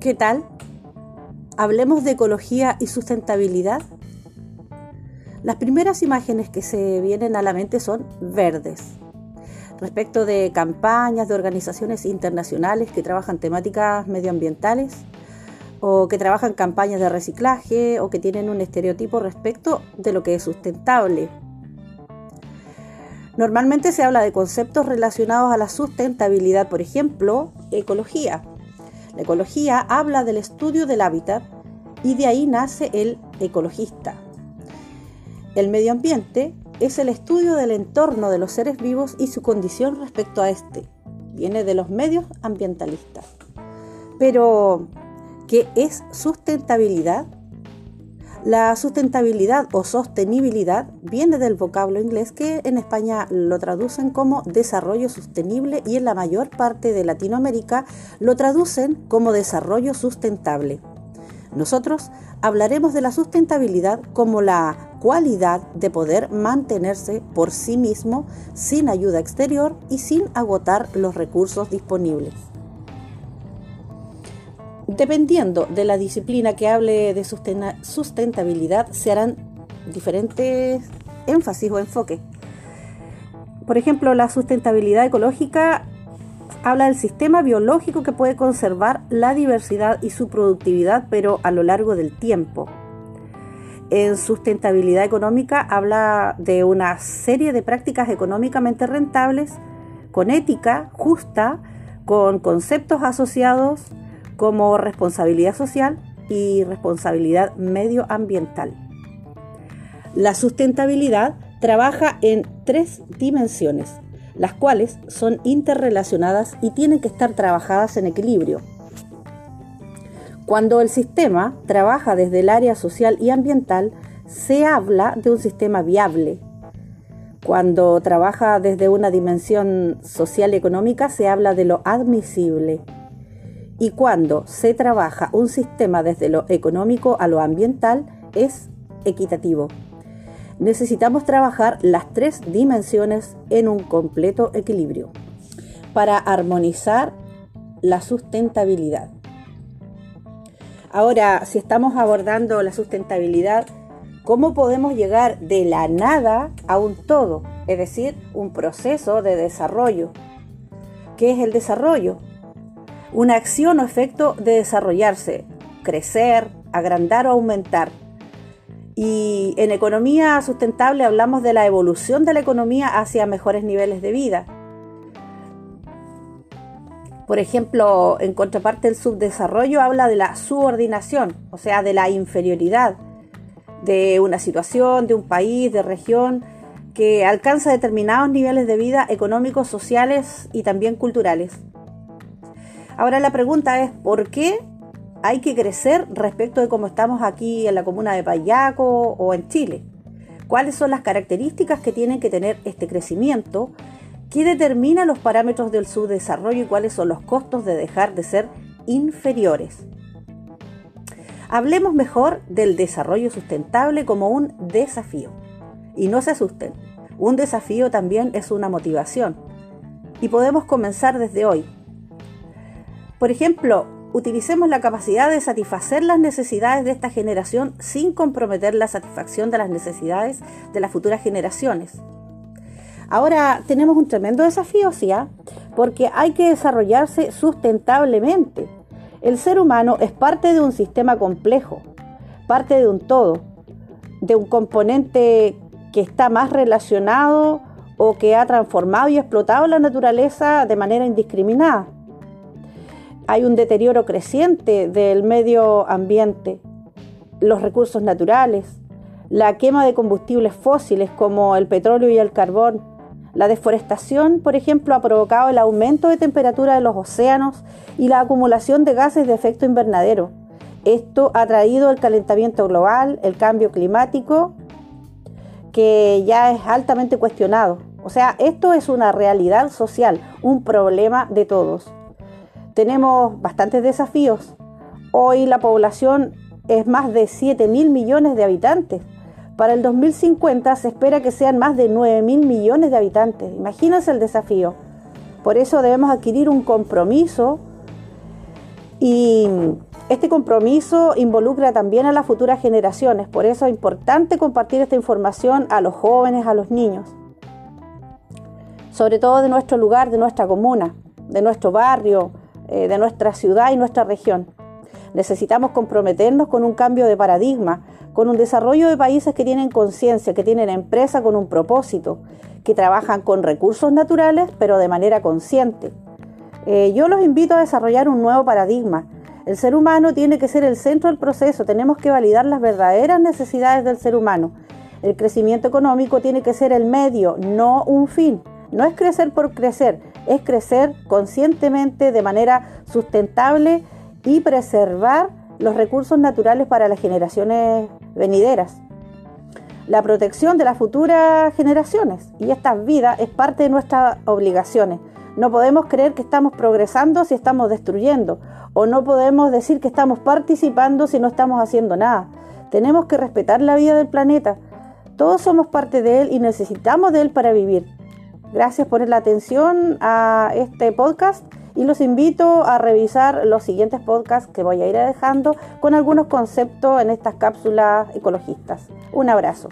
¿Qué tal? Hablemos de ecología y sustentabilidad. Las primeras imágenes que se vienen a la mente son verdes. Respecto de campañas de organizaciones internacionales que trabajan temáticas medioambientales o que trabajan campañas de reciclaje o que tienen un estereotipo respecto de lo que es sustentable. Normalmente se habla de conceptos relacionados a la sustentabilidad, por ejemplo, ecología, la ecología habla del estudio del hábitat y de ahí nace el ecologista. El medio ambiente es el estudio del entorno de los seres vivos y su condición respecto a este. Viene de los medios ambientalistas. Pero, ¿qué es sustentabilidad? La sustentabilidad o sostenibilidad viene del vocablo inglés que en España lo traducen como desarrollo sostenible y en la mayor parte de Latinoamérica lo traducen como desarrollo sustentable. Nosotros hablaremos de la sustentabilidad como la cualidad de poder mantenerse por sí mismo sin ayuda exterior y sin agotar los recursos disponibles. Dependiendo de la disciplina que hable de sustentabilidad, se harán diferentes énfasis o enfoques. Por ejemplo, la sustentabilidad ecológica habla del sistema biológico que puede conservar la diversidad y su productividad, pero a lo largo del tiempo. En sustentabilidad económica habla de una serie de prácticas económicamente rentables, con ética justa, con conceptos asociados como responsabilidad social y responsabilidad medioambiental. La sustentabilidad trabaja en tres dimensiones, las cuales son interrelacionadas y tienen que estar trabajadas en equilibrio. Cuando el sistema trabaja desde el área social y ambiental, se habla de un sistema viable. Cuando trabaja desde una dimensión social y económica, se habla de lo admisible. Y cuando se trabaja un sistema desde lo económico a lo ambiental, es equitativo. Necesitamos trabajar las tres dimensiones en un completo equilibrio para armonizar la sustentabilidad. Ahora, si estamos abordando la sustentabilidad, ¿cómo podemos llegar de la nada a un todo? Es decir, un proceso de desarrollo. ¿Qué es el desarrollo? Una acción o efecto de desarrollarse, crecer, agrandar o aumentar. Y en economía sustentable hablamos de la evolución de la economía hacia mejores niveles de vida. Por ejemplo, en contraparte el subdesarrollo habla de la subordinación, o sea, de la inferioridad de una situación, de un país, de región, que alcanza determinados niveles de vida económicos, sociales y también culturales. Ahora la pregunta es, ¿por qué hay que crecer respecto de cómo estamos aquí en la comuna de Payaco o en Chile? ¿Cuáles son las características que tienen que tener este crecimiento? ¿Qué determina los parámetros del subdesarrollo y cuáles son los costos de dejar de ser inferiores? Hablemos mejor del desarrollo sustentable como un desafío. Y no se asusten, un desafío también es una motivación. Y podemos comenzar desde hoy, por ejemplo, utilicemos la capacidad de satisfacer las necesidades de esta generación sin comprometer la satisfacción de las necesidades de las futuras generaciones. Ahora tenemos un tremendo desafío, ¿sí? Ah? Porque hay que desarrollarse sustentablemente. El ser humano es parte de un sistema complejo, parte de un todo, de un componente que está más relacionado o que ha transformado y explotado la naturaleza de manera indiscriminada hay un deterioro creciente del medio ambiente, los recursos naturales, la quema de combustibles fósiles como el petróleo y el carbón. La deforestación, por ejemplo, ha provocado el aumento de temperatura de los océanos y la acumulación de gases de efecto invernadero. Esto ha traído el calentamiento global, el cambio climático, que ya es altamente cuestionado. O sea, esto es una realidad social, un problema de todos tenemos bastantes desafíos. Hoy la población es más de 7 mil millones de habitantes. Para el 2050 se espera que sean más de 9 mil millones de habitantes. Imagínense el desafío. Por eso debemos adquirir un compromiso y Este compromiso involucra también a las futuras generaciones, por eso es importante compartir esta información a los jóvenes, a los niños, sobre todo de nuestro lugar, de nuestra comuna, de nuestro barrio, eh, de nuestra ciudad y nuestra región. Necesitamos comprometernos con un cambio de paradigma, con un desarrollo de países que tienen conciencia, que tienen empresa con un propósito, que trabajan con recursos naturales, pero de manera consciente. Eh, yo los invito a desarrollar un nuevo paradigma el ser humano tiene que ser el centro del proceso, tenemos que validar las verdaderas necesidades del ser humano. El crecimiento económico tiene que ser el medio, no un fin. No es crecer por crecer, es crecer conscientemente, de manera sustentable y preservar los recursos naturales para las generaciones venideras. La protección de las futuras generaciones y estas vidas es parte de nuestras obligaciones. No podemos creer que estamos progresando si estamos destruyendo o no podemos decir que estamos participando si no estamos haciendo nada. Tenemos que respetar la vida del planeta. Todos somos parte de él y necesitamos de él para vivir. Gracias por la atención a este podcast y los invito a revisar los siguientes podcasts que voy a ir dejando con algunos conceptos en estas cápsulas ecologistas. Un abrazo.